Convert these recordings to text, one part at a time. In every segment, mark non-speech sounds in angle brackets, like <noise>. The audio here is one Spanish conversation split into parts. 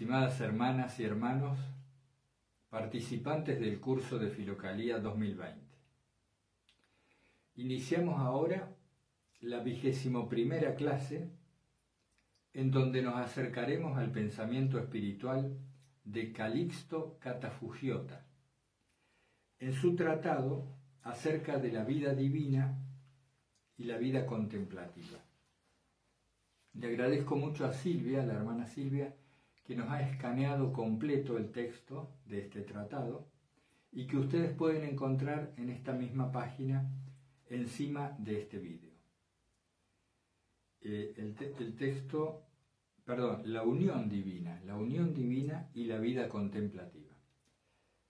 Estimadas hermanas y hermanos, participantes del curso de Filocalía 2020. Iniciamos ahora la vigésimo primera clase en donde nos acercaremos al pensamiento espiritual de Calixto Catafugiota, en su tratado acerca de la vida divina y la vida contemplativa. Le agradezco mucho a Silvia, la hermana Silvia, que nos ha escaneado completo el texto de este tratado y que ustedes pueden encontrar en esta misma página encima de este vídeo. Eh, el, el texto, perdón, la unión divina, la unión divina y la vida contemplativa,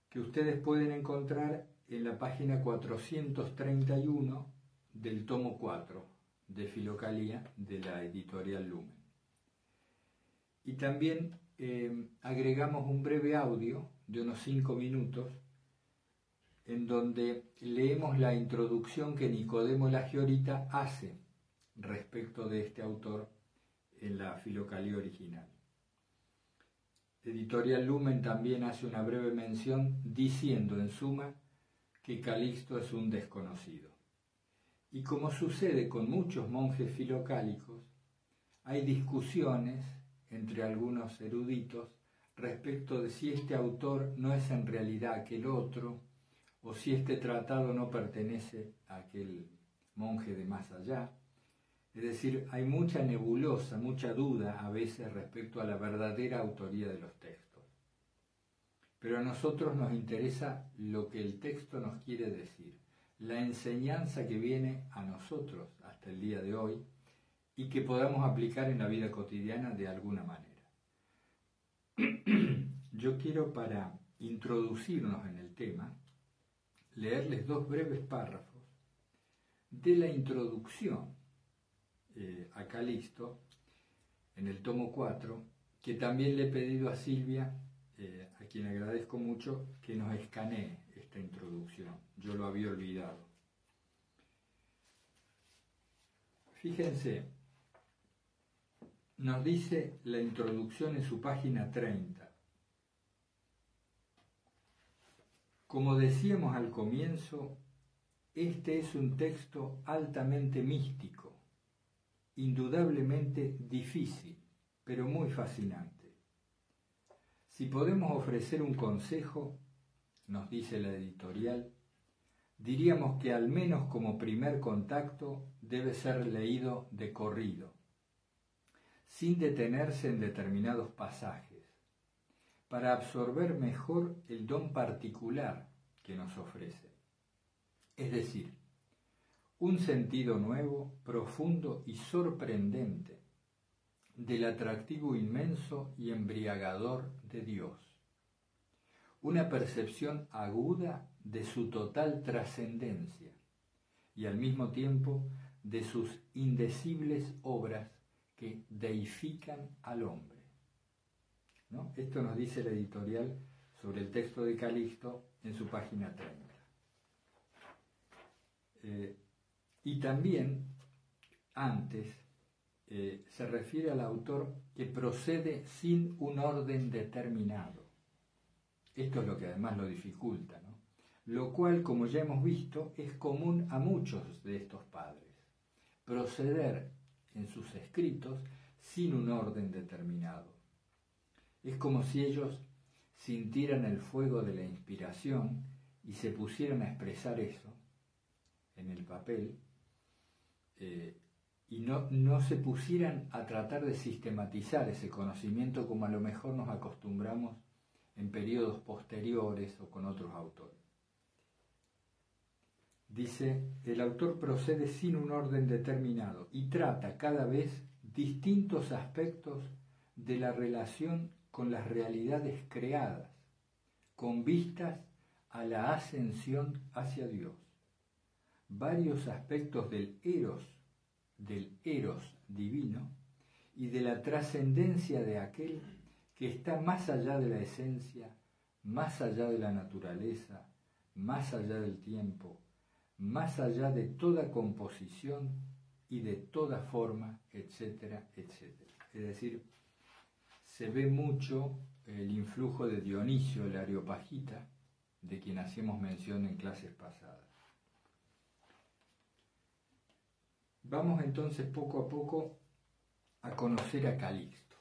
que ustedes pueden encontrar en la página 431 del tomo 4 de Filocalía de la editorial Lumen. Y también eh, agregamos un breve audio de unos 5 minutos en donde leemos la introducción que Nicodemo la Giorita hace respecto de este autor en la Filocalía original. Editorial Lumen también hace una breve mención diciendo en suma que Calixto es un desconocido. Y como sucede con muchos monjes filocálicos, hay discusiones entre algunos eruditos respecto de si este autor no es en realidad aquel otro, o si este tratado no pertenece a aquel monje de más allá. Es decir, hay mucha nebulosa, mucha duda a veces respecto a la verdadera autoría de los textos. Pero a nosotros nos interesa lo que el texto nos quiere decir, la enseñanza que viene a nosotros hasta el día de hoy y que podamos aplicar en la vida cotidiana de alguna manera. <clears throat> Yo quiero para introducirnos en el tema leerles dos breves párrafos de la introducción eh, a Calixto en el tomo 4, que también le he pedido a Silvia, eh, a quien agradezco mucho, que nos escanee esta introducción. Yo lo había olvidado. Fíjense, nos dice la introducción en su página 30. Como decíamos al comienzo, este es un texto altamente místico, indudablemente difícil, pero muy fascinante. Si podemos ofrecer un consejo, nos dice la editorial, diríamos que al menos como primer contacto debe ser leído de corrido, sin detenerse en determinados pasajes para absorber mejor el don particular que nos ofrece. Es decir, un sentido nuevo, profundo y sorprendente del atractivo inmenso y embriagador de Dios. Una percepción aguda de su total trascendencia y al mismo tiempo de sus indecibles obras que deifican al hombre. Esto nos dice la editorial sobre el texto de Calixto en su página 30. Eh, y también, antes, eh, se refiere al autor que procede sin un orden determinado. Esto es lo que además lo dificulta, ¿no? Lo cual, como ya hemos visto, es común a muchos de estos padres. Proceder en sus escritos sin un orden determinado es como si ellos sintieran el fuego de la inspiración y se pusieran a expresar eso en el papel eh, y no, no se pusieran a tratar de sistematizar ese conocimiento como a lo mejor nos acostumbramos en periodos posteriores o con otros autores. Dice, el autor procede sin un orden determinado y trata cada vez distintos aspectos de la relación con las realidades creadas, con vistas a la ascensión hacia Dios. Varios aspectos del eros, del eros divino y de la trascendencia de aquel que está más allá de la esencia, más allá de la naturaleza, más allá del tiempo, más allá de toda composición y de toda forma, etcétera, etcétera. Es decir, se ve mucho el influjo de Dionisio, el Areopagita, de quien hacíamos mención en clases pasadas. Vamos entonces poco a poco a conocer a Calixto.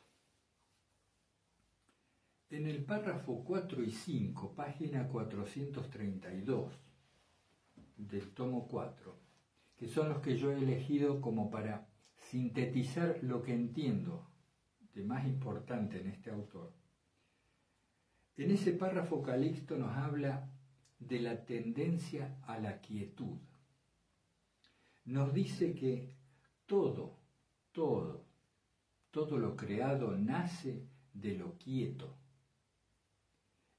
En el párrafo 4 y 5, página 432 del tomo 4, que son los que yo he elegido como para sintetizar lo que entiendo de más importante en este autor. En ese párrafo Calixto nos habla de la tendencia a la quietud. Nos dice que todo, todo, todo lo creado nace de lo quieto,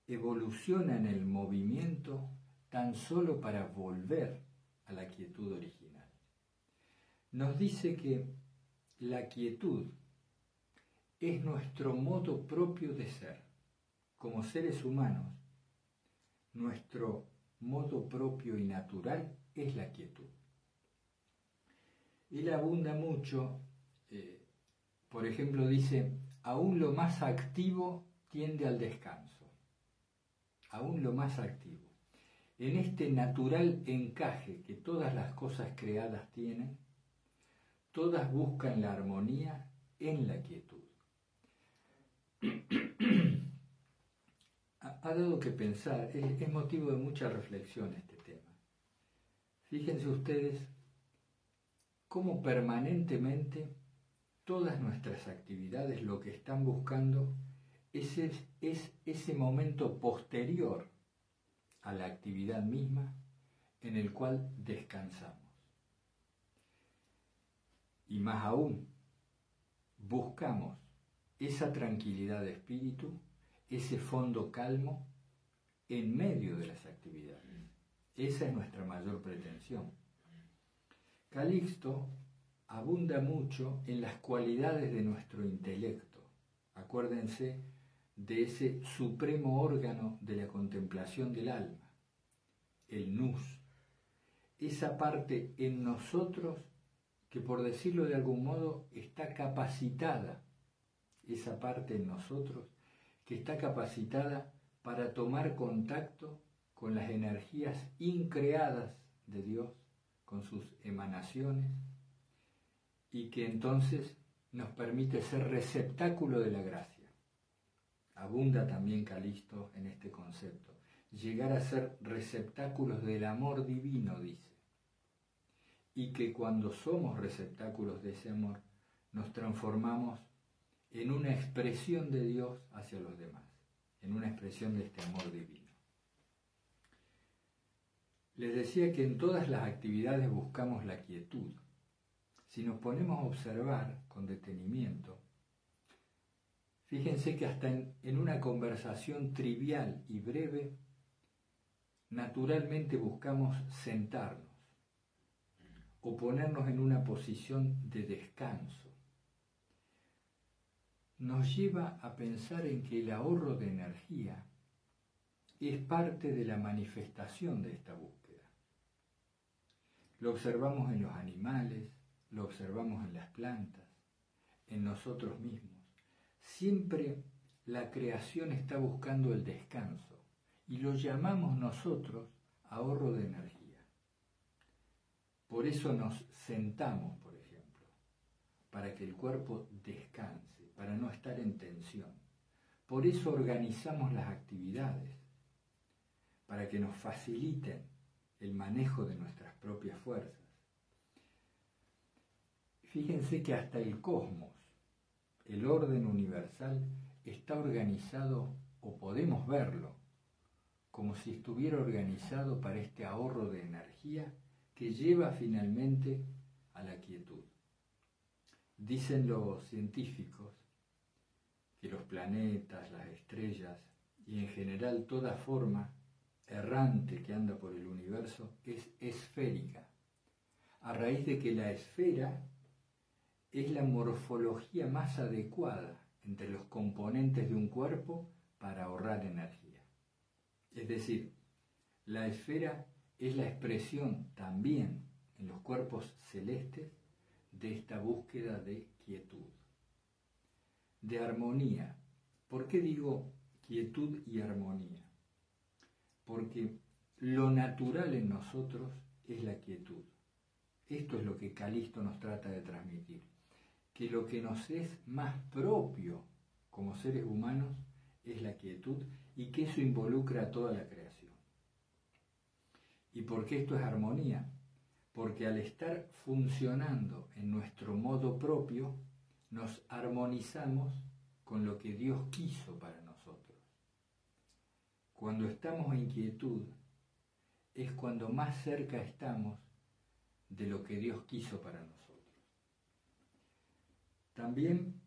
evoluciona en el movimiento tan solo para volver a la quietud original. Nos dice que la quietud es nuestro modo propio de ser. Como seres humanos, nuestro modo propio y natural es la quietud. Él abunda mucho, eh, por ejemplo, dice, aún lo más activo tiende al descanso, aún lo más activo. En este natural encaje que todas las cosas creadas tienen, todas buscan la armonía en la quietud. <clears throat> ha dado que pensar, es, motivo de mucha reflexión este tema. Fíjense ustedes cómo permanentemente todas nuestras actividades lo que están buscando es, es ese momento posterior a la actividad misma en el cual descansamos. Y más aún, buscamos esa tranquilidad de espíritu, ese fondo calmo en medio de las actividades. Esa es nuestra mayor pretensión. Calixto abunda mucho en las cualidades de nuestro intelecto. Acuérdense de ese supremo órgano de la contemplación del alma, el nous, esa parte en nosotros que por decirlo de algún modo está capacitada. Esa parte en nosotros que está capacitada para tomar contacto con las energías increadas de Dios, con sus emanaciones, y que entonces nos permite ser receptáculo de la gracia. Abunda también Calisto en este concepto, llegar a ser receptáculos del amor divino, dice, y que cuando somos receptáculos de ese amor, nos transformamos en una expresión de Dios hacia los demás, en una expresión de este amor divino. Les decía que en todas las actividades buscamos la quietud. Si nos ponemos a observar con detenimiento, fíjense que hasta en, en una conversación trivial y breve, naturalmente buscamos sentarnos o ponernos en una posición de descanso nos lleva a pensar en que el ahorro de energía es parte de la manifestación de esta búsqueda. Lo observamos en los animales, lo observamos en las plantas, en nosotros mismos. Siempre la creación está buscando el descanso y lo llamamos nosotros ahorro de energía. Por eso nos sentamos, por ejemplo, para que el cuerpo descanse para no estar en tensión. Por eso organizamos las actividades, para que nos faciliten el manejo de nuestras propias fuerzas. Fíjense que hasta el cosmos, el orden universal, está organizado, o podemos verlo, como si estuviera organizado para este ahorro de energía que lleva finalmente a la quietud. Dicen los científicos que los planetas, las estrellas y en general toda forma errante que anda por el universo es esférica, a raíz de que la esfera es la morfología más adecuada entre los componentes de un cuerpo para ahorrar energía. Es decir, la esfera es la expresión también en los cuerpos celestes de esta búsqueda de quietud de armonía ¿Por qué digo quietud y armonía? Porque lo natural en nosotros es la quietud. Esto es lo que Calisto nos trata de transmitir, que lo que nos es más propio como seres humanos es la quietud y que eso involucra a toda la creación. ¿Y por qué esto es armonía? Porque al estar funcionando en nuestro modo propio, nos armonizamos con lo que Dios quiso para nosotros. Cuando estamos en quietud, es cuando más cerca estamos de lo que Dios quiso para nosotros. También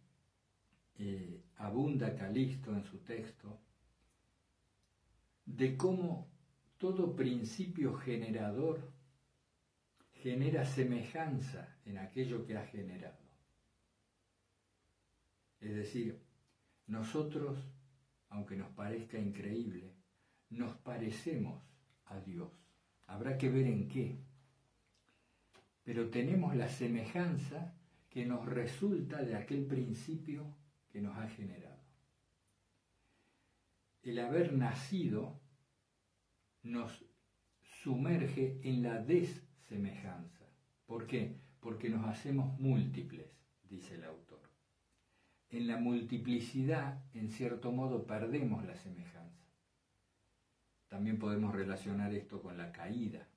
eh, abunda Calixto en su texto de cómo todo principio generador genera semejanza en aquello que ha generado. Es decir, nosotros, aunque nos parezca increíble, nos parecemos a Dios. Habrá que ver en qué. Pero tenemos la semejanza que nos resulta de aquel principio que nos ha generado. El haber nacido nos sumerge en la desemejanza. ¿Por qué? Porque nos hacemos múltiples, dice el autor. En la multiplicidad, en cierto modo, perdemos la semejanza. También podemos relacionar esto con la caída.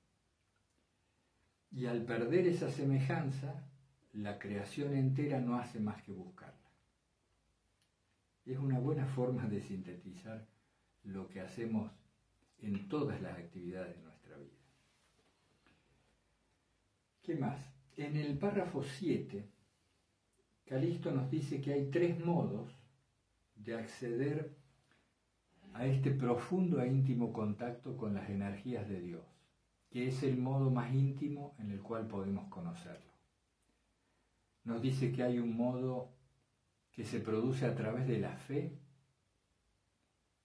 Y al perder esa semejanza, la creación entera no hace más que buscarla. Es una buena forma de sintetizar lo que hacemos en todas las actividades de nuestra vida. ¿Qué más? En el párrafo 7, Calisto nos dice que hay tres modos de acceder a este profundo e íntimo contacto con las energías de Dios, que es el modo más íntimo en el cual podemos conocerlo. Nos dice que hay un modo que se produce a través de la fe,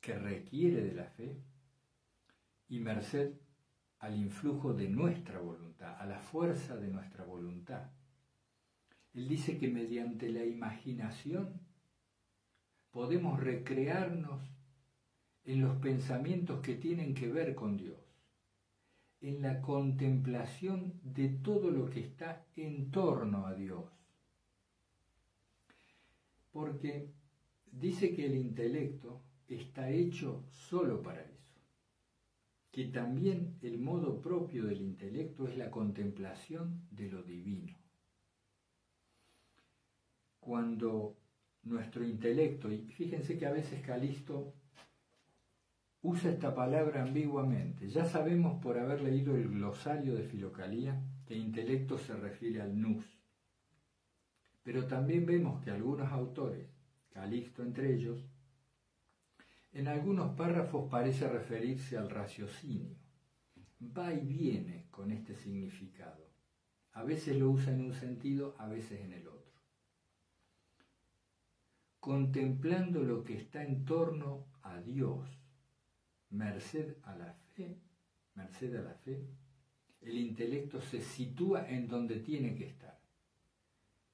que requiere de la fe, y merced al influjo de nuestra voluntad, a la fuerza de nuestra voluntad. Él dice que mediante la imaginación podemos recrearnos en los pensamientos que tienen que ver con Dios, en la contemplación de todo lo que está en torno a Dios. Porque dice que el intelecto está hecho solo para eso, que también el modo propio del intelecto es la contemplación de lo divino. Cuando nuestro intelecto, y fíjense que a veces Calisto usa esta palabra ambiguamente. Ya sabemos por haber leído el glosario de Filocalía que intelecto se refiere al nous. Pero también vemos que algunos autores, Calixto entre ellos, en algunos párrafos parece referirse al raciocinio. Va y viene con este significado. A veces lo usa en un sentido, a veces en el otro. Contemplando lo que está en torno a Dios, merced a la fe, merced a la fe, el intelecto se sitúa en donde tiene que estar.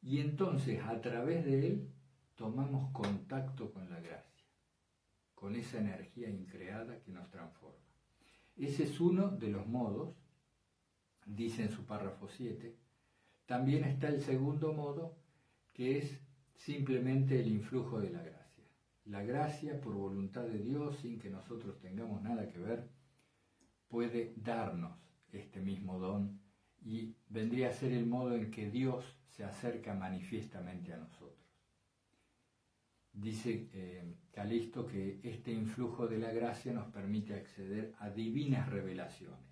Y entonces a través de él tomamos contacto con con esa energía increada que nos transforma. Ese es uno de los modos, dice en su párrafo 7. También está el segundo modo, que es simplemente el influjo de la gracia. La gracia, por voluntad de Dios, sin que nosotros tengamos nada que ver, puede darnos este mismo don y vendría a ser el modo en que Dios se acerca manifiestamente a nosotros. Dice eh, Calisto que este influjo de la gracia nos permite acceder a divinas revelaciones,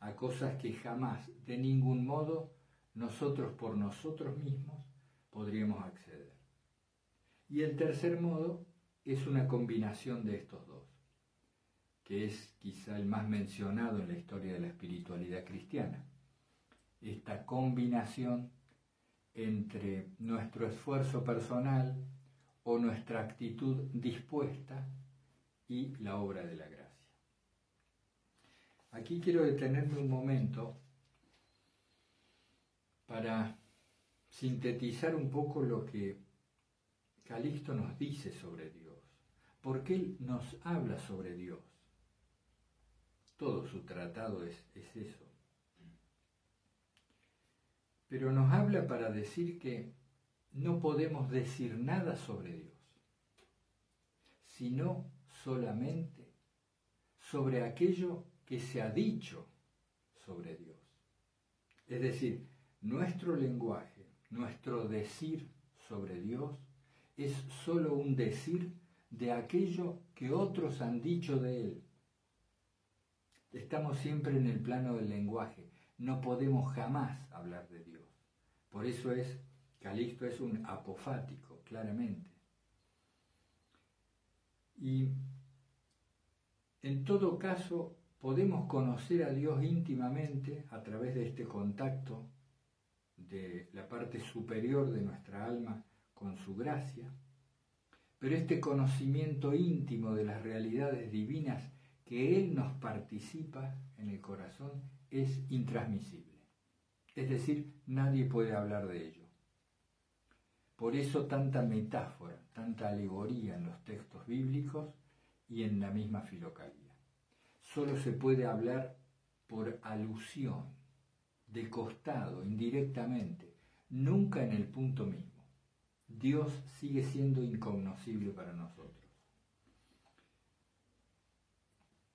a cosas que jamás, de ningún modo, nosotros por nosotros mismos podríamos acceder. Y el tercer modo es una combinación de estos dos, que es quizá el más mencionado en la historia de la espiritualidad cristiana. Esta combinación entre nuestro esfuerzo personal o nuestra actitud dispuesta y la obra de la gracia. Aquí quiero detenerme un momento para sintetizar un poco lo que Calixto nos dice sobre Dios. porque Él nos habla sobre Dios. Todo su tratado es, es eso. Pero nos habla para decir que no podemos decir nada sobre Dios, sino solamente sobre aquello que se ha dicho sobre Dios. Es decir, nuestro lenguaje, nuestro decir sobre Dios es sólo un decir de aquello que otros han dicho de Él. Estamos siempre en el plano del lenguaje, no podemos jamás hablar de Dios. Por eso es, Calixto es un apofático, claramente. Y en todo caso, podemos conocer a Dios íntimamente a través de este contacto de la parte superior de nuestra alma con su gracia, pero este conocimiento íntimo de las realidades divinas que Él nos participa en el corazón es intransmisible. Es decir, nadie puede hablar de ello. Por eso tanta metáfora, tanta alegoría en los textos bíblicos y en la misma filocalía. Solo se puede hablar por alusión, de costado, indirectamente, nunca en el punto mismo. Dios sigue siendo incognoscible para nosotros.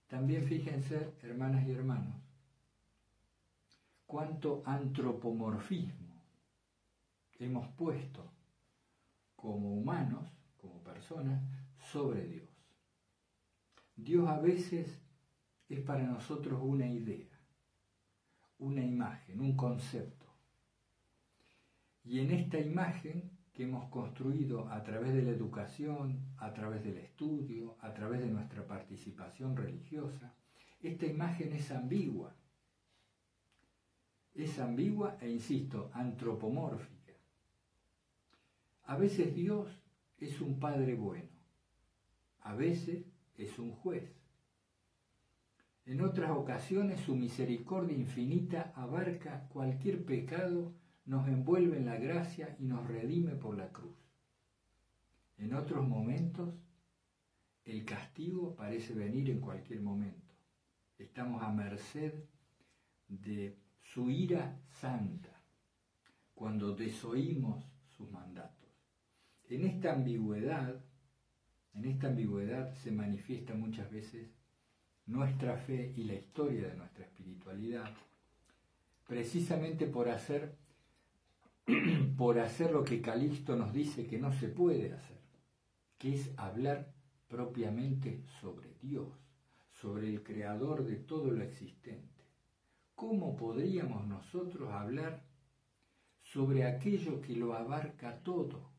También fíjense, hermanas y hermanos, cuánto antropomorfismo hemos puesto como humanos, como personas, sobre Dios. Dios a veces es para nosotros una idea, una imagen, un concepto. Y en esta imagen que hemos construido a través de la educación, a través del estudio, a través de nuestra participación religiosa, esta imagen es ambigua. Es ambigua e, insisto, antropomórfica. A veces Dios es un Padre bueno, a veces es un juez. En otras ocasiones su misericordia infinita abarca cualquier pecado, nos envuelve en la gracia y nos redime por la cruz. En otros momentos el castigo parece venir en cualquier momento. Estamos a merced de su ira santa cuando desoímos sus mandatos. En esta ambigüedad en esta ambigüedad se manifiesta muchas veces nuestra fe y la historia de nuestra espiritualidad, precisamente por hacer, <clears throat> por hacer lo que Calixto nos dice que no se puede hacer, que es hablar propiamente sobre Dios, sobre el creador de todo lo existente. ¿Cómo podríamos nosotros hablar sobre aquello que lo abarca todo,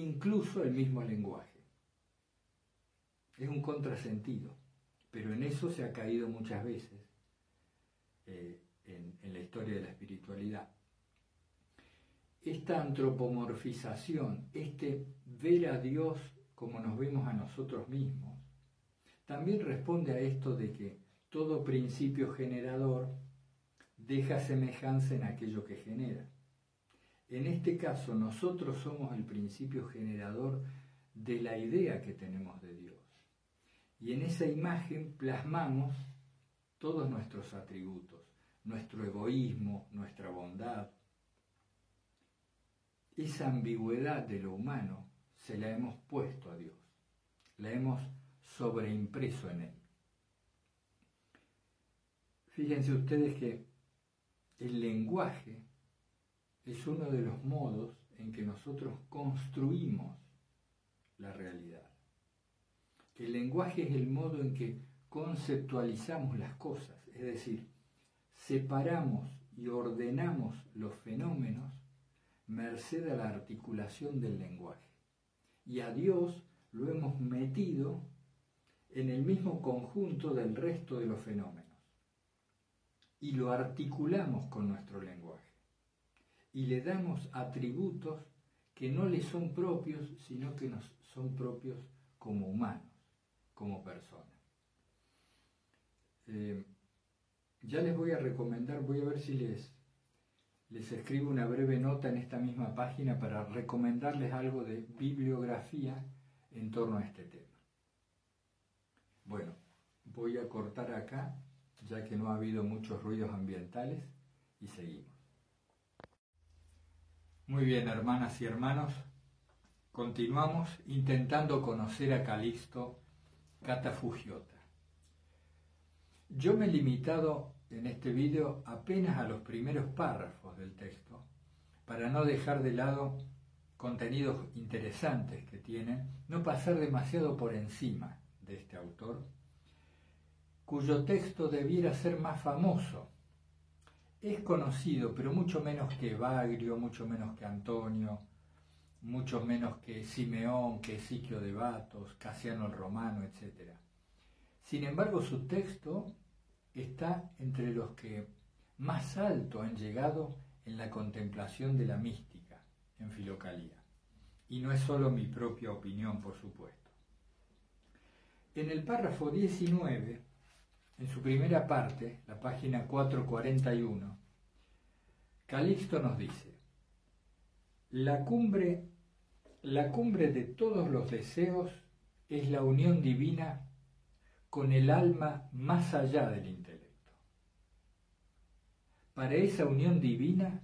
incluso el mismo lenguaje? Es un contrasentido, pero en eso se ha caído muchas veces eh, en, en la historia de la espiritualidad. Esta antropomorfización, este ver a Dios como nos vemos a nosotros mismos, también responde a esto de que todo principio generador deja semejanza en aquello que genera. En este caso, nosotros somos el principio generador de la idea que tenemos de Dios. Y en esa imagen plasmamos todos nuestros atributos, nuestro egoísmo, nuestra bondad. Esa ambigüedad de lo humano se la hemos puesto a Dios, la hemos sobreimpreso en Él. Fíjense ustedes que el lenguaje es uno de los modos en que nosotros construimos la realidad. El lenguaje es el modo en que conceptualizamos las cosas, es decir, separamos y ordenamos los fenómenos merced a la articulación del lenguaje. Y a Dios lo hemos metido en el mismo conjunto del resto de los fenómenos. Y lo articulamos con nuestro lenguaje. Y le damos atributos que no le son propios, sino que nos son propios como humanos como persona. Eh, ya les voy a recomendar, voy a ver si les, les escribo una breve nota en esta misma página para recomendarles algo de bibliografía en torno a este tema. Bueno, voy a cortar acá, ya que no ha habido muchos ruidos ambientales, y seguimos. Muy bien, hermanas y hermanos, continuamos intentando conocer a Calixto Catafugiota. Yo me he limitado en este vídeo apenas a los primeros párrafos del texto, para no dejar de lado contenidos interesantes que tienen, no pasar demasiado por encima de este autor, cuyo texto debiera ser más famoso. Es conocido, pero mucho menos que Bagrio, mucho menos que Antonio, mucho menos que Simeón, que Siquio de Batos, Casiano el Romano, etc. Sin embargo, su texto está entre los que más alto han llegado en la contemplación de la mística, en Filocalía. Y no es solo mi propia opinión, por supuesto. En el párrafo 19, en su primera parte, la página 441, Calixto nos dice, la cumbre, la cumbre de todos los deseos es la unión divina con el alma más allá del intelecto. Para esa unión divina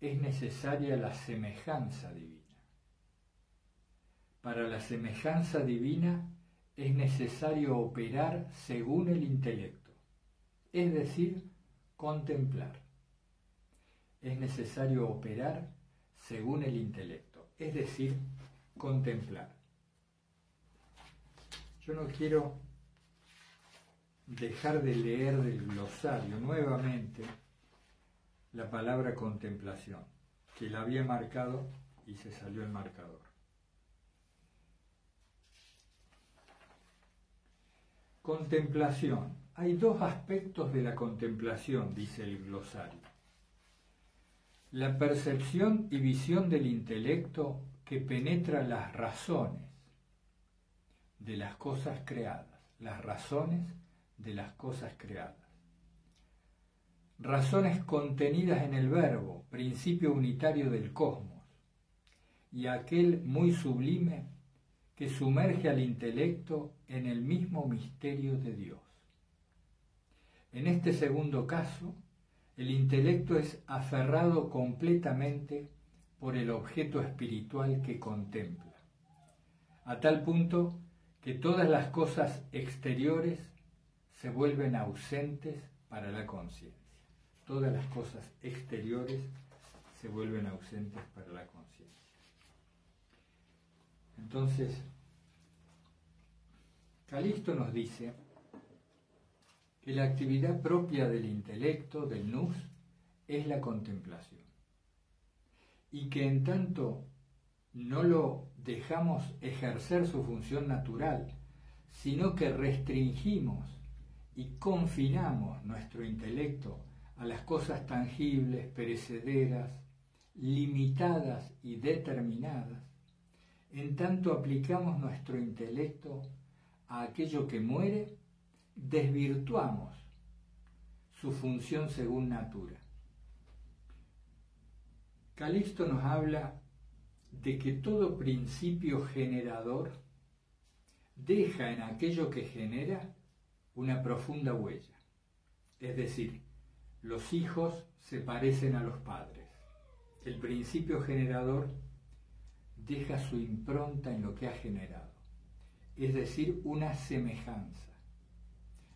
es necesaria la semejanza divina. Para la semejanza divina es necesario operar según el intelecto, es decir, contemplar. Es necesario operar según el intelecto, es decir, contemplar. Yo no quiero dejar de leer del glosario nuevamente la palabra contemplación, que la había marcado y se salió el marcador. Contemplación. Hay dos aspectos de la contemplación, dice el glosario. La percepción y visión del intelecto que penetra las razones de las cosas creadas, las razones de las cosas creadas. Razones contenidas en el verbo, principio unitario del cosmos, y aquel muy sublime que sumerge al intelecto en el mismo misterio de Dios. En este segundo caso, el intelecto es aferrado completamente por el objeto espiritual que contempla, a tal punto que todas las cosas exteriores se vuelven ausentes para la conciencia. Todas las cosas exteriores se vuelven ausentes para la conciencia. Entonces, Calisto nos dice que la actividad propia del intelecto, del nous, es la contemplación. Y que en tanto no lo dejamos ejercer su función natural, sino que restringimos y confinamos nuestro intelecto a las cosas tangibles, perecederas, limitadas y determinadas, en tanto aplicamos nuestro intelecto a aquello que muere, desvirtuamos su función según natura. Calixto nos habla de que todo principio generador deja en aquello que genera una profunda huella. Es decir, los hijos se parecen a los padres. El principio generador deja su impronta en lo que ha generado, es decir, una semejanza.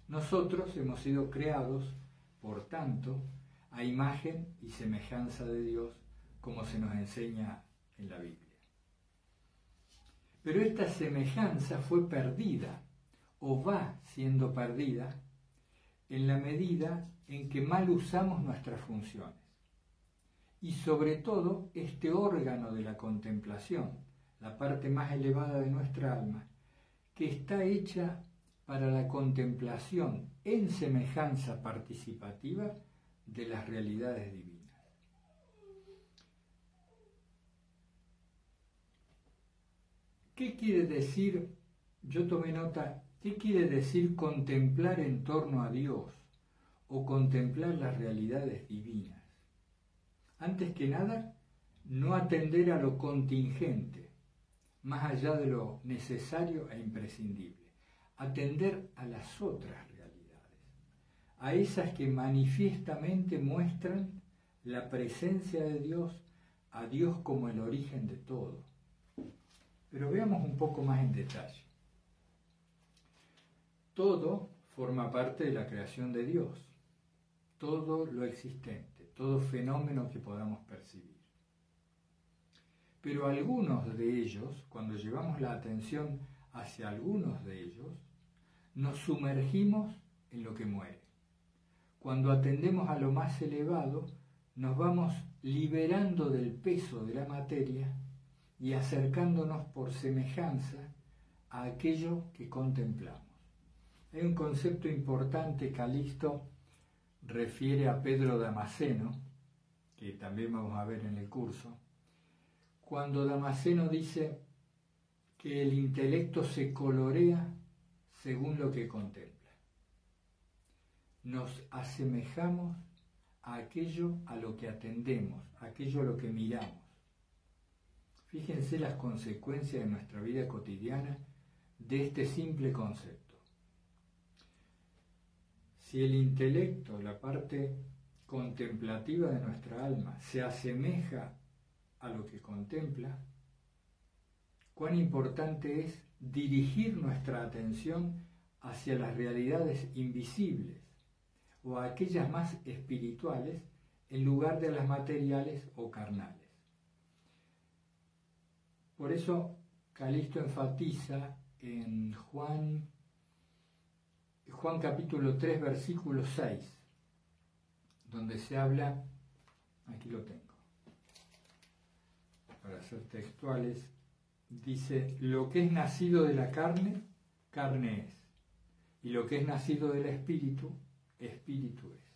Nosotros hemos sido creados, por tanto, a imagen y semejanza de Dios, como se nos enseña en la Biblia. Pero esta semejanza fue perdida o va siendo perdida en la medida en que mal usamos nuestras funciones. Y sobre todo este órgano de la contemplación, la parte más elevada de nuestra alma, que está hecha para la contemplación en semejanza participativa de las realidades divinas. ¿Qué quiere decir? Yo tomé nota ¿Qué quiere decir contemplar en torno a Dios o contemplar las realidades divinas? Antes que nada, no atender a lo contingente, más allá de lo necesario e imprescindible, atender a las otras realidades, a esas que manifiestamente muestran la presencia de Dios, a Dios como el origen de todo. Pero veamos un poco más en detalle. Todo forma parte de la creación de Dios, todo lo existente, todo fenómeno que podamos percibir. Pero algunos de ellos, cuando llevamos la atención hacia algunos de ellos, nos sumergimos en lo que muere. Cuando atendemos a lo más elevado, nos vamos liberando del peso de la materia y acercándonos por semejanza a aquello que contemplamos. Hay un concepto importante, Calisto refiere a Pedro Damasceno, que también vamos a ver en el curso, cuando Damasceno dice que el intelecto se colorea según lo que contempla. Nos asemejamos a aquello a lo que atendemos, a aquello a lo que miramos. Fíjense las consecuencias de nuestra vida cotidiana de este simple concepto. Si el intelecto, la parte contemplativa de nuestra alma, se asemeja a lo que contempla, cuán importante es dirigir nuestra atención hacia las realidades invisibles o a aquellas más espirituales en lugar de las materiales o carnales. Por eso Calisto enfatiza en Juan Juan capítulo 3, versículo 6, donde se habla, aquí lo tengo, para ser textuales, dice, lo que es nacido de la carne, carne es, y lo que es nacido del espíritu, espíritu es.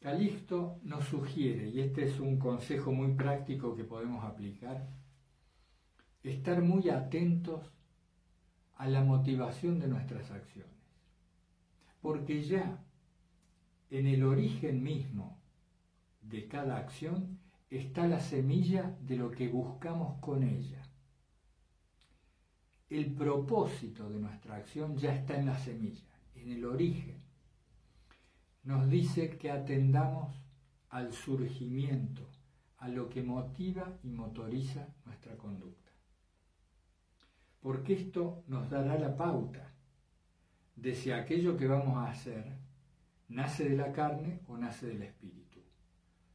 Calixto nos sugiere, y este es un consejo muy práctico que podemos aplicar, estar muy atentos a la motivación de nuestras acciones. Porque ya en el origen mismo de cada acción está la semilla de lo que buscamos con ella. El propósito de nuestra acción ya está en la semilla, en el origen. Nos dice que atendamos al surgimiento, a lo que motiva y motoriza nuestra conducta porque esto nos dará la pauta de si aquello que vamos a hacer nace de la carne o nace del espíritu.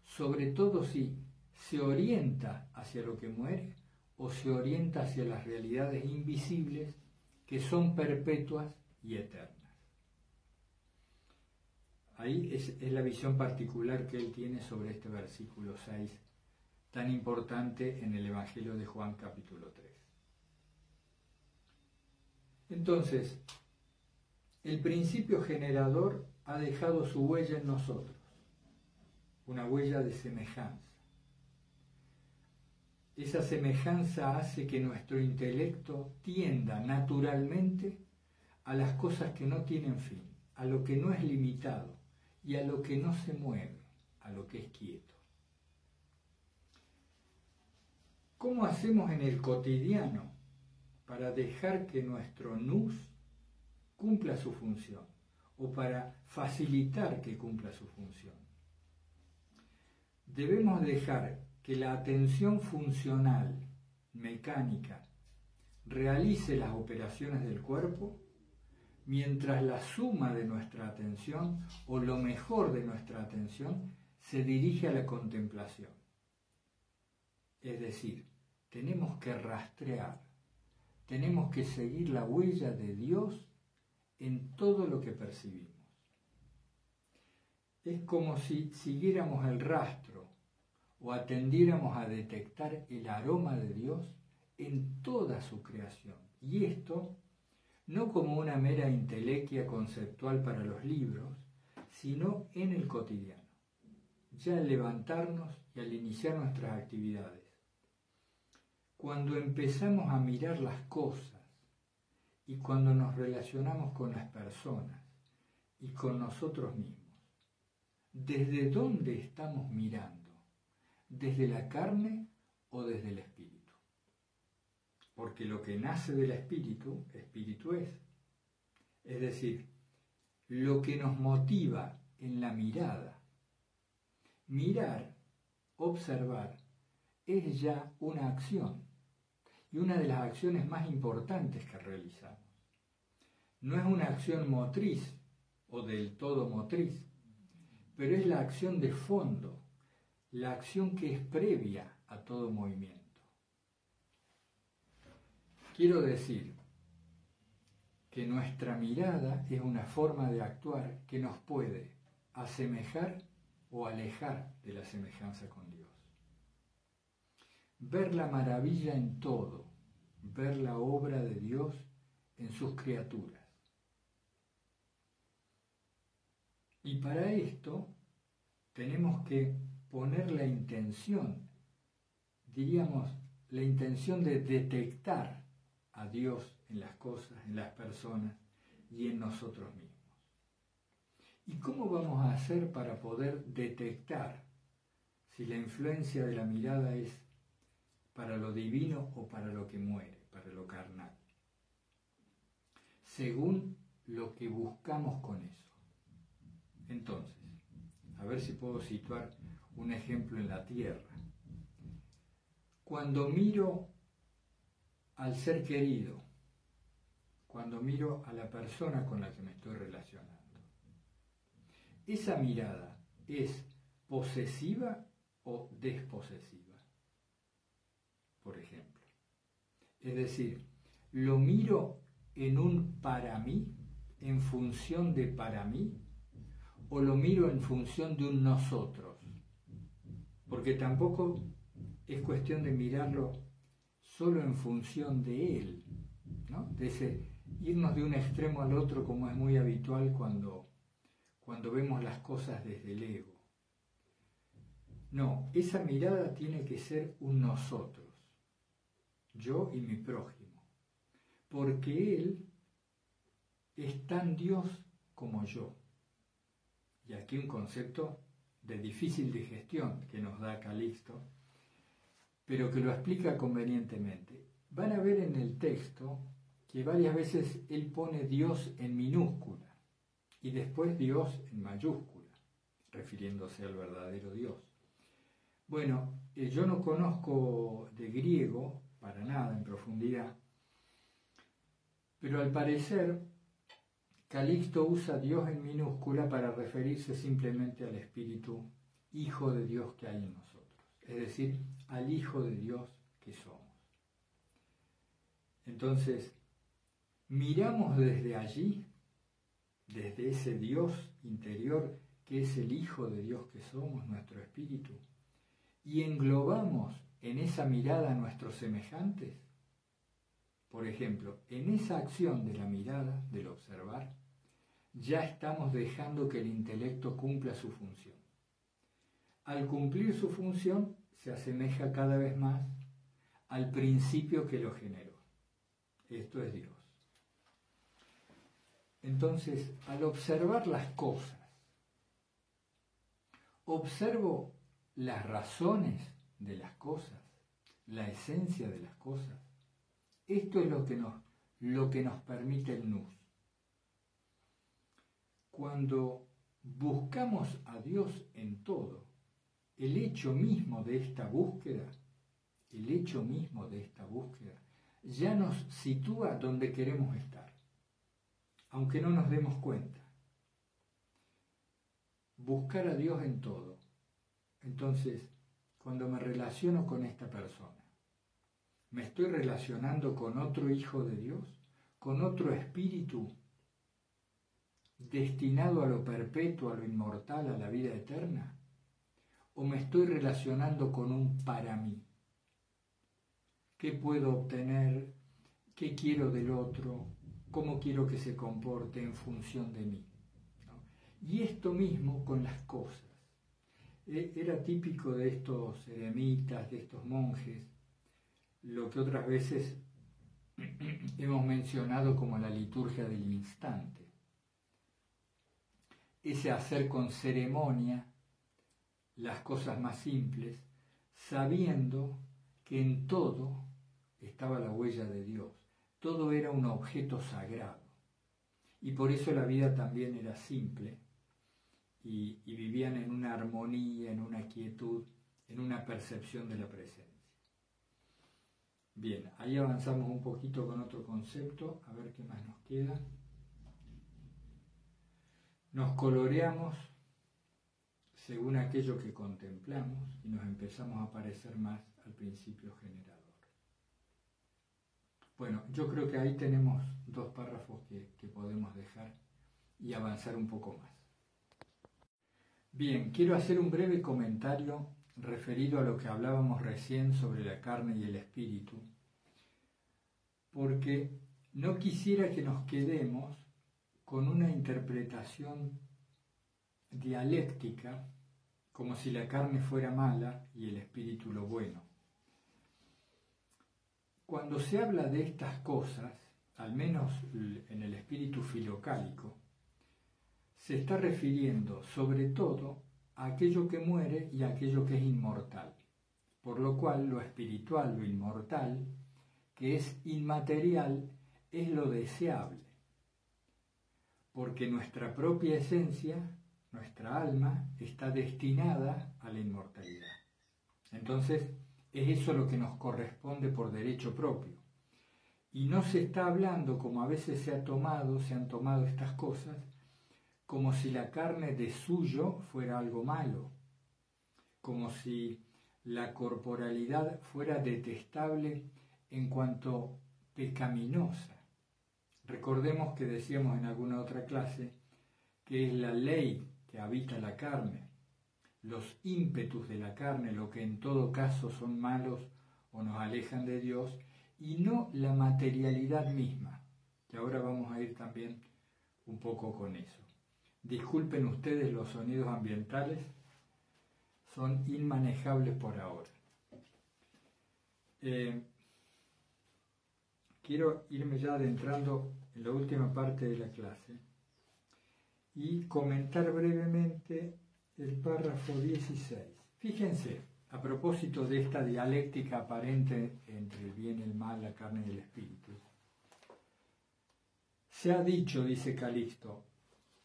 Sobre todo si se orienta hacia lo que muere o se orienta hacia las realidades invisibles que son perpetuas y eternas. Ahí es, la visión particular que él tiene sobre este versículo 6, tan importante en el Evangelio de Juan capítulo 3. Entonces, el principio generador ha dejado su huella en nosotros, una huella de semejanza. Esa semejanza hace que nuestro intelecto tienda naturalmente a las cosas que no tienen fin, a lo que no es limitado y a lo que no se mueve, a lo que es quieto. ¿Cómo hacemos en el cotidiano para dejar que nuestro NUS cumpla su función o para facilitar que cumpla su función. Debemos dejar que la atención funcional, mecánica, realice las operaciones del cuerpo mientras la suma de nuestra atención o lo mejor de nuestra atención se dirige a la contemplación. Es decir, tenemos que rastrear tenemos que seguir la huella de Dios en todo lo que percibimos. Es como si siguiéramos el rastro o atendiéramos a detectar el aroma de Dios en toda su creación. Y esto no como una mera intelequia conceptual para los libros, sino en el cotidiano, ya al levantarnos y al iniciar nuestras actividades cuando empezamos a mirar las cosas y cuando nos relacionamos con las personas y con nosotros mismos. ¿Desde dónde estamos mirando? desde la carne o desde el espíritu. Porque lo que nace del espíritu, espíritu es. Es decir, lo que nos motiva en la mirada. Mirar, observar, es ya una acción y una de las acciones más importantes que realizamos. No es una acción motriz o del todo motriz, pero es la acción de fondo, la acción que es previa a todo movimiento. Quiero decir que nuestra mirada es una forma de actuar que nos puede asemejar o alejar de la semejanza con Dios. Ver la maravilla en todo, ver la obra de Dios en sus criaturas. Y para esto tenemos que poner la intención, diríamos, la intención de detectar a Dios en las cosas, en las personas y en nosotros mismos. ¿Y cómo vamos a hacer para poder detectar si la influencia de la mirada es para lo divino o para lo que muere, para lo carnal? Según lo que buscamos con eso. Entonces, a ver si puedo situar un ejemplo en la tierra. Cuando miro al ser querido, cuando miro a la persona con la que me estoy relacionando, esa mirada es posesiva o desposesiva, por ejemplo. Es decir, lo miro en un para mí, en función de para mí, o lo miro en función de un nosotros. Porque tampoco es cuestión de mirarlo solo en función de él, ¿no? de ese, irnos de un extremo al otro como es muy habitual cuando, cuando vemos las cosas desde el ego. No, esa mirada tiene que ser un nosotros, yo y mi prójimo, porque Él es tan Dios como yo y aquí un concepto de difícil digestión que nos da Calixto, pero que lo explica convenientemente. Van a ver en el texto que varias veces él pone Dios en minúscula y después Dios en mayúscula, refiriéndose al verdadero Dios. Bueno, eh, yo no conozco de griego para nada en profundidad, pero al parecer Calixto usa Dios en minúscula para referirse simplemente al Espíritu Hijo de Dios que hay en nosotros, es decir, al Hijo de Dios que somos. Entonces, miramos desde allí, desde ese Dios interior que es el Hijo de Dios que somos, nuestro Espíritu, y englobamos en esa mirada a nuestros semejantes. Por ejemplo, en esa acción de la mirada, del observar, ya estamos dejando que el intelecto cumpla su función. Al cumplir su función, se asemeja cada vez más al principio que lo generó. Esto es Dios. Entonces, al observar las cosas, observo las razones de las cosas, la esencia de las cosas. Esto es lo que nos, lo que nos permite el NUS cuando buscamos a Dios en todo, el hecho mismo de esta búsqueda, el hecho mismo de esta búsqueda, ya nos sitúa donde queremos estar, aunque no nos demos cuenta. Buscar a Dios en todo. Entonces, cuando me relaciono con esta persona, me estoy relacionando con otro hijo de Dios, con otro espíritu destinado a lo perpetuo, a lo inmortal, a la vida eterna? ¿O me estoy relacionando con un para mí? ¿Qué puedo obtener? ¿Qué quiero del otro? ¿Cómo quiero que se comporte en función de mí? Y esto mismo con las cosas. E, era típico de estos eremitas, de estos monjes, lo que otras veces <clears throat> hemos mencionado como la liturgia del instante ese hacer con ceremonia las cosas más simples, sabiendo que en todo estaba la huella de Dios, todo era un objeto sagrado. Y por eso la vida también era simple y, vivían en una armonía, en una quietud, en una percepción de la presencia. Bien, ahí avanzamos un poquito con otro concepto, a ver qué más nos queda. Nos coloreamos según aquello que contemplamos y nos empezamos a parecer más al principio generador. Bueno, yo creo que ahí tenemos dos párrafos que, que podemos dejar y avanzar un poco más. Bien, quiero hacer un breve comentario referido a lo que hablábamos recién sobre la carne y el espíritu, porque no quisiera que nos quedemos con una interpretación dialéctica, como si la carne fuera mala y el espíritu lo bueno. Cuando se habla de estas cosas, al menos en el espíritu filocálico, se está refiriendo sobre todo a aquello que muere y a aquello que es inmortal, por lo cual lo espiritual, lo inmortal, que es inmaterial, es lo deseable, porque nuestra propia esencia, nuestra alma, está destinada a la inmortalidad. Entonces, es eso lo que nos corresponde por derecho propio. Y no se está hablando, como a veces se ha tomado, se han tomado estas cosas, como si la carne de suyo fuera algo malo, como si la corporalidad fuera detestable en cuanto pecaminosa. Recordemos que decíamos en alguna otra clase que es la ley que habita la carne, los ímpetus de la carne, lo que en todo caso son malos o nos alejan de Dios, y no la materialidad misma, que ahora vamos a ir también un poco con eso. Disculpen ustedes los sonidos ambientales, son inmanejables por ahora. Eh, quiero irme ya adentrando en la última parte de la clase y comentar brevemente el párrafo 16. Fíjense, a propósito de esta dialéctica aparente entre el bien el mal, la carne y el espíritu. Se ha dicho, dice Calixto,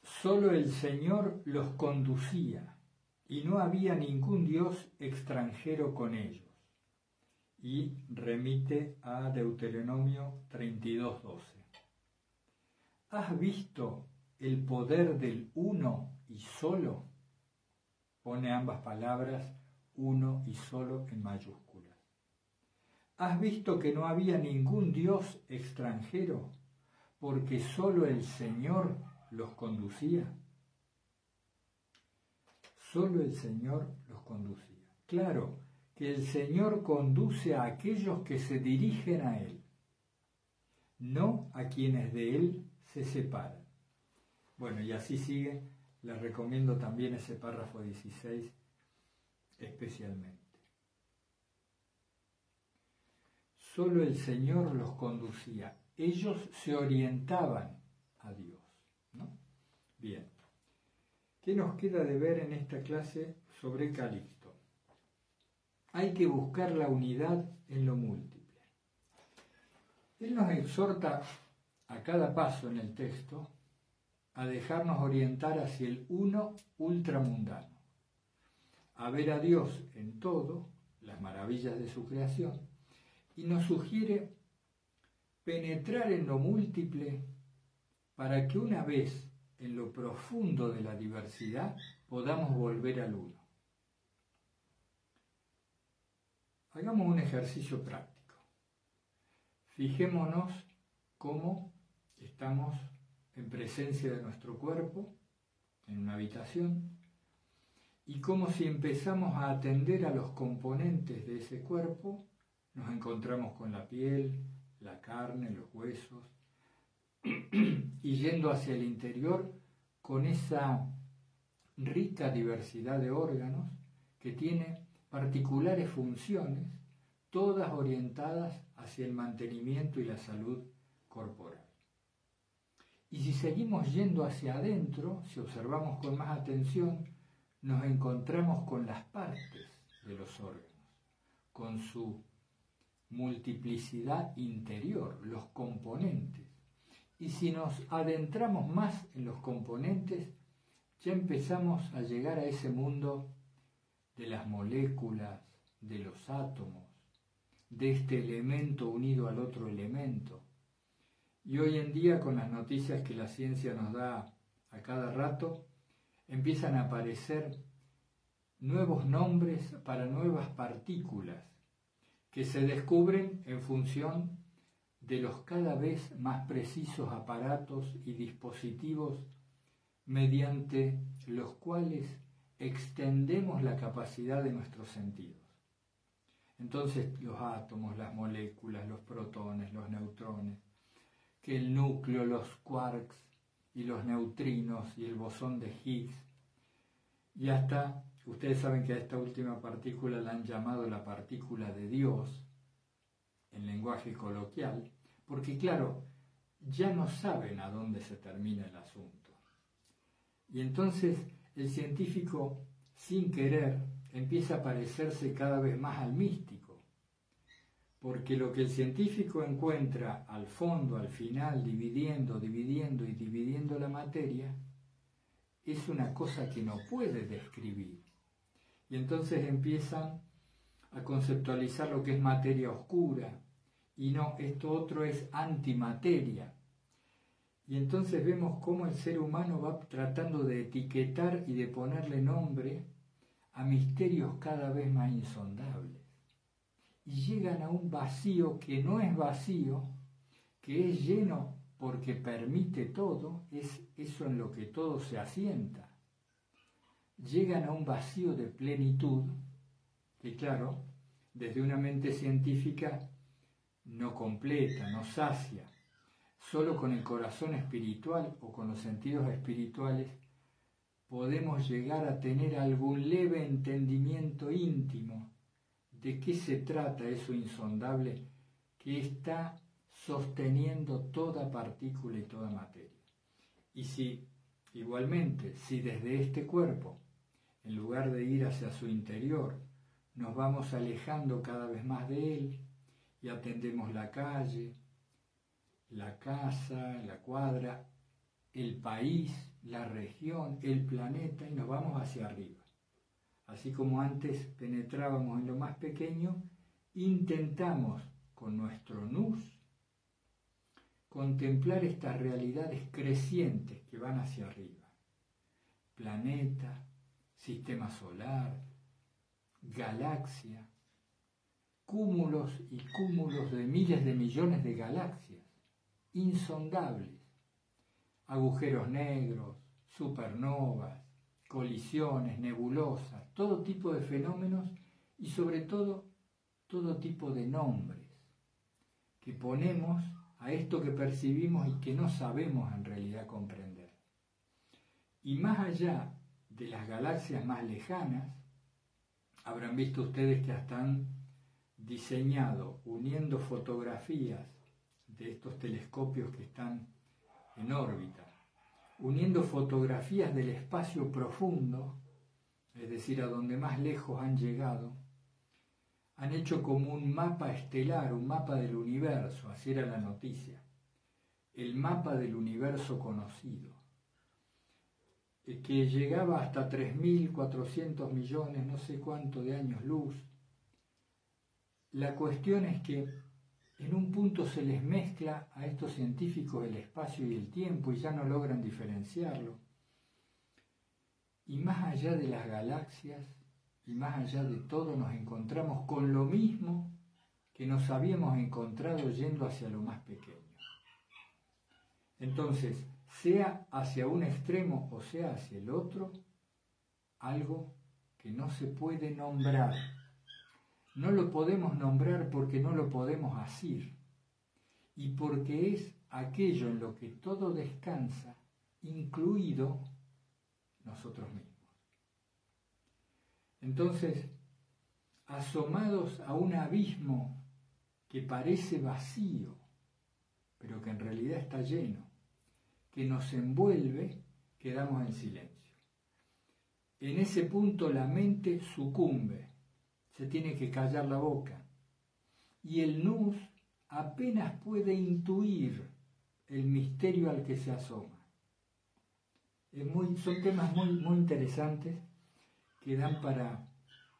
Solo el Señor los conducía y no había ningún Dios extranjero con ellos. Y remite a Deuteronomio 32.12. ¿Has visto el poder del uno y solo? Pone ambas palabras, uno y solo en mayúsculas. ¿Has visto que no había ningún Dios extranjero? Porque solo el Señor los conducía. Solo el Señor los conducía. Claro que el Señor conduce a aquellos que se dirigen a Él, no a quienes de Él se separan. Bueno, y así sigue, les recomiendo también ese párrafo 16 especialmente. Solo el Señor los conducía, ellos se orientaban a Dios. Bien. ¿Qué nos queda de ver en esta clase sobre Calixto? Hay que buscar la unidad en lo múltiple. Él nos exhorta a cada paso en el texto a dejarnos orientar hacia el uno ultramundano, a ver a Dios en todo, las maravillas de su creación, y nos sugiere penetrar en lo múltiple para que una vez en lo profundo de la diversidad podamos volver al uno. Hagamos un ejercicio práctico. Fijémonos cómo estamos en presencia de nuestro cuerpo en una habitación y cómo si empezamos a atender a los componentes de ese cuerpo, nos encontramos con la piel, la carne, los huesos, <clears throat> y yendo hacia el interior con esa rica diversidad de órganos que tiene particulares funciones, todas orientadas hacia el mantenimiento y la salud corporal. Y si seguimos yendo hacia adentro, si observamos con más atención, nos encontramos con las partes de los órganos. con su multiplicidad interior, los componentes. Y si nos adentramos más en los componentes, ya empezamos a llegar a ese mundo de las moléculas, de los átomos, de este elemento unido al otro elemento. Y hoy en día, con las noticias que la ciencia nos da a cada rato, empiezan a aparecer nuevos nombres para nuevas partículas que se descubren en función de los cada vez más precisos aparatos y dispositivos mediante los cuales extendemos la capacidad de nuestros sentidos. Entonces los átomos, las moléculas, los protones, los neutrones, que el núcleo, los quarks y los neutrinos y el bosón de Higgs, y hasta Ustedes saben que a esta última partícula la han llamado la partícula de Dios, en lenguaje coloquial, porque claro, ya no saben a dónde se termina el asunto. Y entonces el científico, sin querer, empieza a parecerse cada vez más al místico, porque lo que el científico encuentra al fondo, al final, dividiendo, dividiendo y dividiendo la materia, es una cosa que no puede describir. Y entonces empiezan a conceptualizar lo que es materia oscura. Y no, esto otro es antimateria. Y entonces vemos cómo el ser humano va tratando de etiquetar y de ponerle nombre a misterios cada vez más insondables. Y llegan a un vacío que no es vacío, que es lleno porque permite todo, es eso en lo que todo se asienta llegan a un vacío de plenitud que, claro, desde una mente científica no completa, no sacia. Solo con el corazón espiritual o con los sentidos espirituales podemos llegar a tener algún leve entendimiento íntimo de qué se trata eso insondable que está sosteniendo toda partícula y toda materia. Y si, igualmente, si desde este cuerpo en lugar de ir hacia su interior, nos vamos alejando cada vez más de Él y atendemos la calle, la casa, la cuadra, el país, la región, el planeta y nos vamos hacia arriba. Así como antes penetrábamos en lo más pequeño, intentamos con nuestro nus contemplar estas realidades crecientes que van hacia arriba. Planeta, sistema solar, galaxia, cúmulos y cúmulos de miles de millones de galaxias, insondables, agujeros negros, supernovas, colisiones, nebulosas, todo tipo de fenómenos y sobre todo todo tipo de nombres que ponemos a esto que percibimos y que no sabemos en realidad comprender. Y más allá de las galaxias más lejanas, habrán visto ustedes que están diseñado uniendo fotografías de estos telescopios que están en órbita, uniendo fotografías del espacio profundo, es decir, a donde más lejos han llegado, han hecho como un mapa estelar, un mapa del universo, así era la noticia, el mapa del universo conocido que llegaba hasta 3.400 millones, no sé cuánto de años luz. La cuestión es que en un punto se les mezcla a estos científicos el espacio y el tiempo y ya no logran diferenciarlo. Y más allá de las galaxias y más allá de todo nos encontramos con lo mismo que nos habíamos encontrado yendo hacia lo más pequeño. Entonces, sea hacia un extremo o sea hacia el otro, algo que no se puede nombrar. No lo podemos nombrar porque no lo podemos asir y porque es aquello en lo que todo descansa, incluido nosotros mismos. Entonces, asomados a un abismo que parece vacío, pero que en realidad está lleno, que nos envuelve, quedamos en silencio. En ese punto la mente sucumbe, se tiene que callar la boca. Y el nus apenas puede intuir el misterio al que se asoma. son temas muy, muy interesantes que dan para,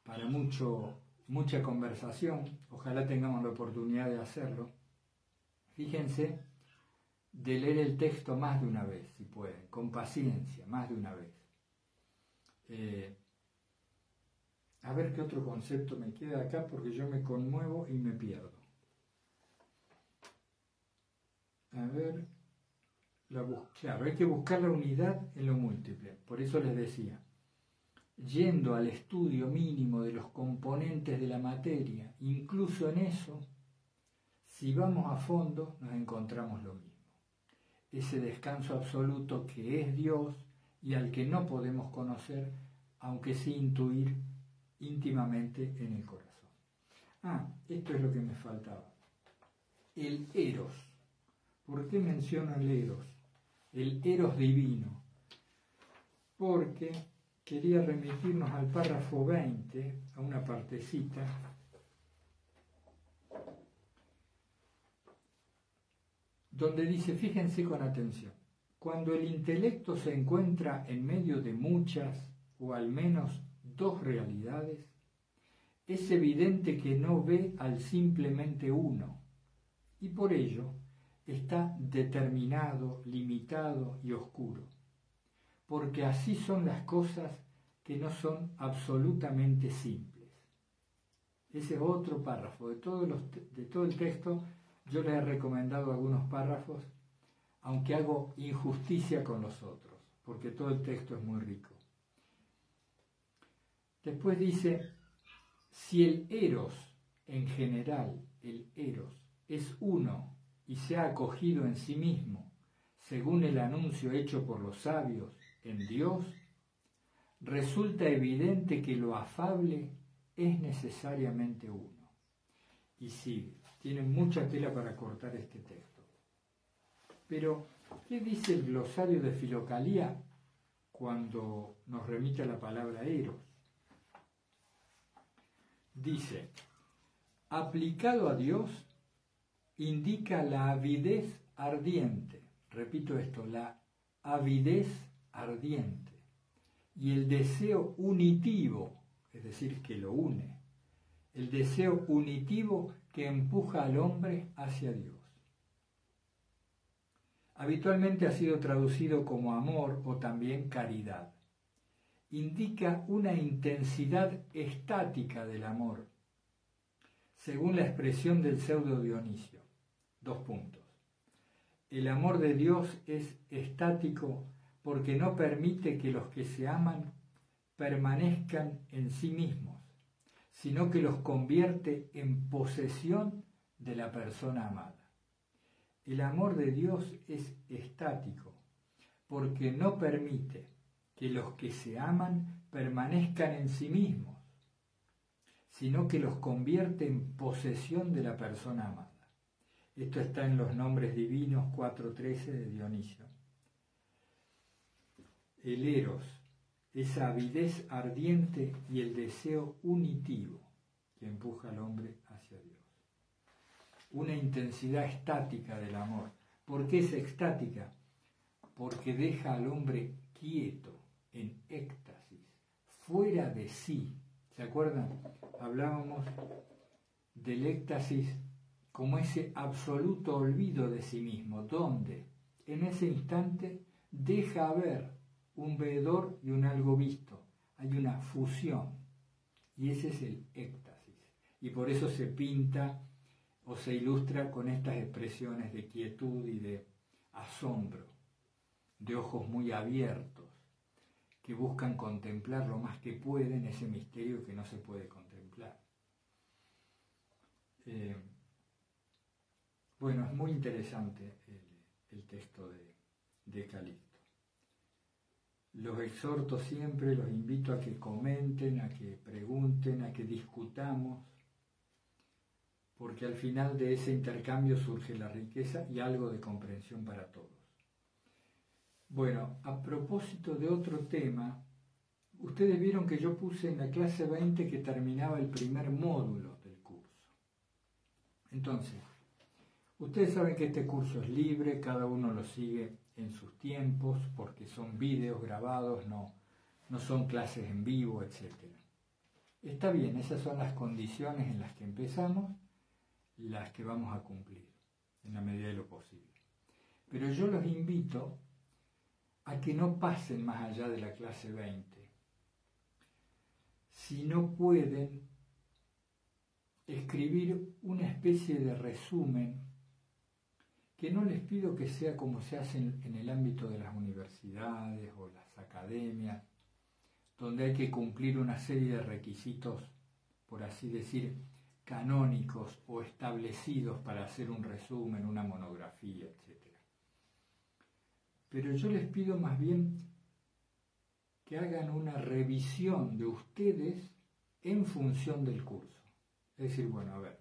para mucho, mucha conversación. Ojalá tengamos la oportunidad de hacerlo. Fíjense de leer el texto más de una vez, si pueden, con paciencia, más de una vez. Eh, a ver qué otro concepto me queda acá porque yo me conmuevo y me pierdo. A ver, la claro, hay que buscar la unidad en lo múltiple. Por eso les decía, yendo al estudio mínimo de los componentes de la materia, incluso en eso, si vamos a fondo nos encontramos lo mismo. Ese descanso absoluto que es Dios y al que no podemos conocer, aunque sí intuir íntimamente en el corazón. Ah, esto es lo que me faltaba. El eros. ¿Por qué menciono el eros? El eros divino. Porque quería remitirnos al párrafo 20, a una partecita, donde dice, fíjense con atención, cuando el intelecto se encuentra en medio de muchas, o al menos dos realidades, es evidente que no ve al simplemente uno, y por ello está determinado, limitado y oscuro porque así son las cosas que no son absolutamente simples. Ese es otro párrafo. De, de todo el texto yo les he recomendado algunos párrafos, aunque hago injusticia con los otros, porque todo el texto es muy rico. Después dice, si el eros en general, el eros, es uno y se ha acogido en sí mismo, según el anuncio hecho por los sabios en Dios, resulta evidente que lo afable es necesariamente uno. Y sí, tiene mucha tela para cortar este texto. Pero, ¿qué dice el glosario de Filocalía cuando nos remite a la palabra eros? Dice, aplicado a Dios, indica la avidez ardiente. Repito esto, la avidez ardiente y el deseo unitivo, es decir, que lo une, el deseo unitivo que empuja al hombre hacia Dios. Habitualmente ha sido traducido como amor o también caridad. Indica una intensidad estática del amor, según la expresión del pseudo Dionisio. Dos puntos. El amor de Dios es estático porque no permite que los que se aman permanezcan en sí mismos, sino que los convierte en posesión de la persona amada. El amor de Dios es estático, porque no permite que los que se aman permanezcan en sí mismos, sino que los convierte en posesión de la persona amada. Esto está en los nombres divinos 4.13 de Dionisio el eros, esa avidez ardiente y el deseo unitivo que empuja al hombre hacia Dios. Una intensidad estática del amor. ¿Por qué es estática? Porque deja al hombre quieto, en éxtasis, fuera de sí. ¿Se acuerdan? Hablábamos del éxtasis como ese absoluto olvido de sí mismo, donde en ese instante deja ver un veedor y un algo visto. Hay una fusión. Y ese es el éxtasis. Y por eso se pinta o se ilustra con estas expresiones de quietud y de asombro, de ojos muy abiertos, que buscan contemplar lo más que pueden ese misterio que no se puede contemplar. Eh, bueno, es muy interesante el, texto de, de los exhorto siempre, los invito a que comenten, a que pregunten, a que discutamos, porque al final de ese intercambio surge la riqueza y algo de comprensión para todos. Bueno, a propósito de otro tema, ustedes vieron que yo puse en la clase 20 que terminaba el primer módulo del curso. Entonces, ustedes saben que este curso es libre, cada uno lo sigue en sus tiempos, porque son vídeos grabados, no, no son clases en vivo, etc. Está bien, esas son las condiciones en las que empezamos, las que vamos a cumplir, en la medida de lo posible. Pero yo los invito a que no pasen más allá de la clase 20. Si no pueden escribir una especie de resumen, que no les pido que sea como se hace en, el ámbito de las universidades o las academias, donde hay que cumplir una serie de requisitos, por así decir, canónicos o establecidos para hacer un resumen, una monografía, etc. Pero yo les pido más bien que hagan una revisión de ustedes en función del curso. Es decir, bueno, a ver,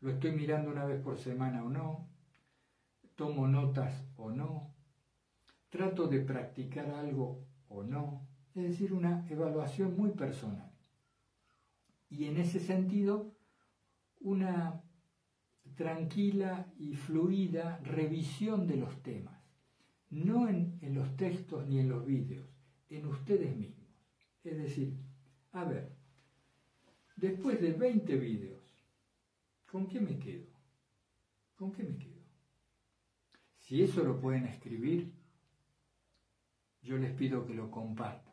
lo estoy mirando una vez por semana o no, tomo notas o no, trato de practicar algo o no, es decir, una evaluación muy personal. Y en ese sentido, una tranquila y fluida revisión de los temas, no en, los textos ni en los vídeos, en ustedes mismos. Es decir, a ver, después de 20 vídeos, ¿con qué me quedo? ¿Con qué me quedo? Si eso lo pueden escribir, yo les pido que lo compartan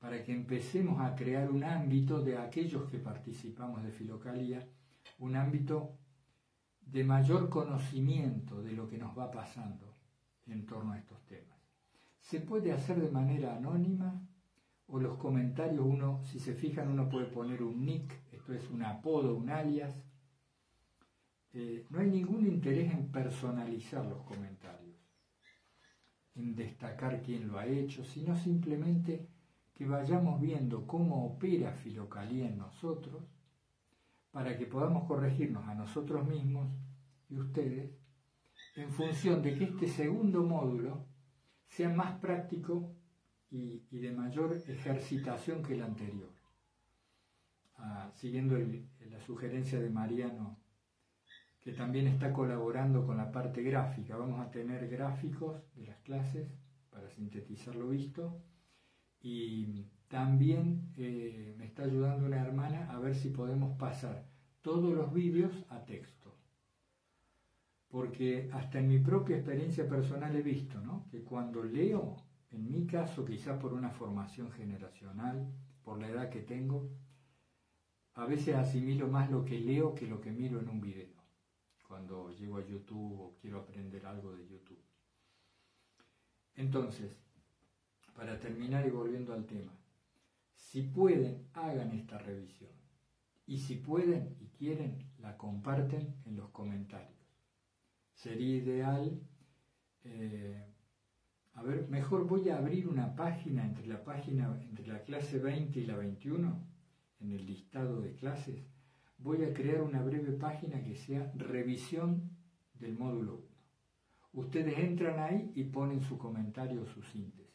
para que empecemos a crear un ámbito de aquellos que participamos de Filocalía, un ámbito de mayor conocimiento de lo que nos va pasando en torno a estos temas. Se puede hacer de manera anónima o los comentarios, uno, si se fijan, uno puede poner un nick, esto es un apodo, un alias. Eh, no hay ningún interés en personalizar los comentarios, en destacar quién lo ha hecho, sino simplemente que vayamos viendo cómo opera Filocalía en nosotros, para que podamos corregirnos a nosotros mismos y ustedes, en función de que este segundo módulo sea más práctico y, de mayor ejercitación que el anterior. Ah, siguiendo la sugerencia de Mariano, que también está colaborando con la parte gráfica. Vamos a tener gráficos de las clases para sintetizar lo visto y también eh, me está ayudando una hermana a ver si podemos pasar todos los vídeos a texto. Porque hasta en mi propia experiencia personal he visto que cuando leo, en mi caso quizá por una formación generacional, por la edad que tengo, a veces asimilo más lo que leo que lo que miro en un video, cuando llego a YouTube o quiero aprender algo de YouTube. Entonces, para terminar y volviendo al tema, si pueden, hagan esta revisión. Y si pueden y quieren, la comparten en los comentarios. Sería ideal, eh, a ver, mejor voy a abrir una página entre la página, entre la clase 20 y la 21, en el listado de clases. Voy a crear una breve página que sea revisión del módulo 1. Ustedes entran ahí y ponen su comentario o su síntesis.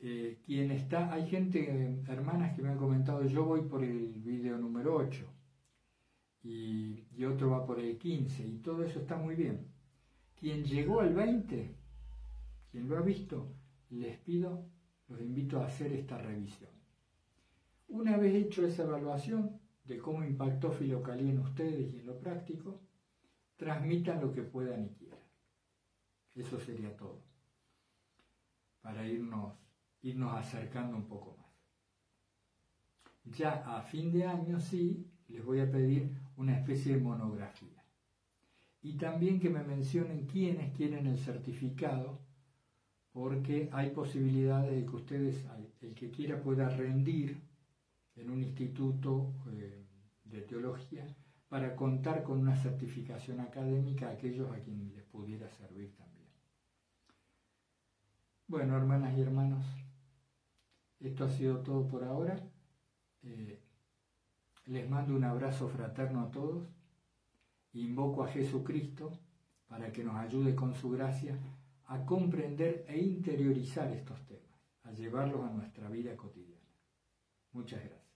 Eh, quien está, hay gente, hermanas que me han comentado, yo voy por el video número 8 y, otro va por el 15 y todo eso está muy bien. Quien llegó al 20, quien lo ha visto, les pido, los invito a hacer esta revisión. Una vez hecho esa evaluación de cómo impactó Filocalía en ustedes y en lo práctico, transmitan lo que puedan y quieran. Eso sería todo. Para irnos irnos acercando un poco más. Ya a fin de año sí, les voy a pedir una especie de monografía. Y también que me mencionen quiénes quieren el certificado, porque hay posibilidades de que ustedes, el que quiera, pueda rendir en un instituto eh, de teología para contar con una certificación académica a aquellos a quienes les pudiera servir también. Bueno, hermanas y hermanos, esto ha sido todo por ahora. Eh, les mando un abrazo fraterno a todos. Invoco a Jesucristo para que nos ayude con su gracia a comprender e interiorizar estos temas, a llevarlos a nuestra vida cotidiana. Muchas gracias.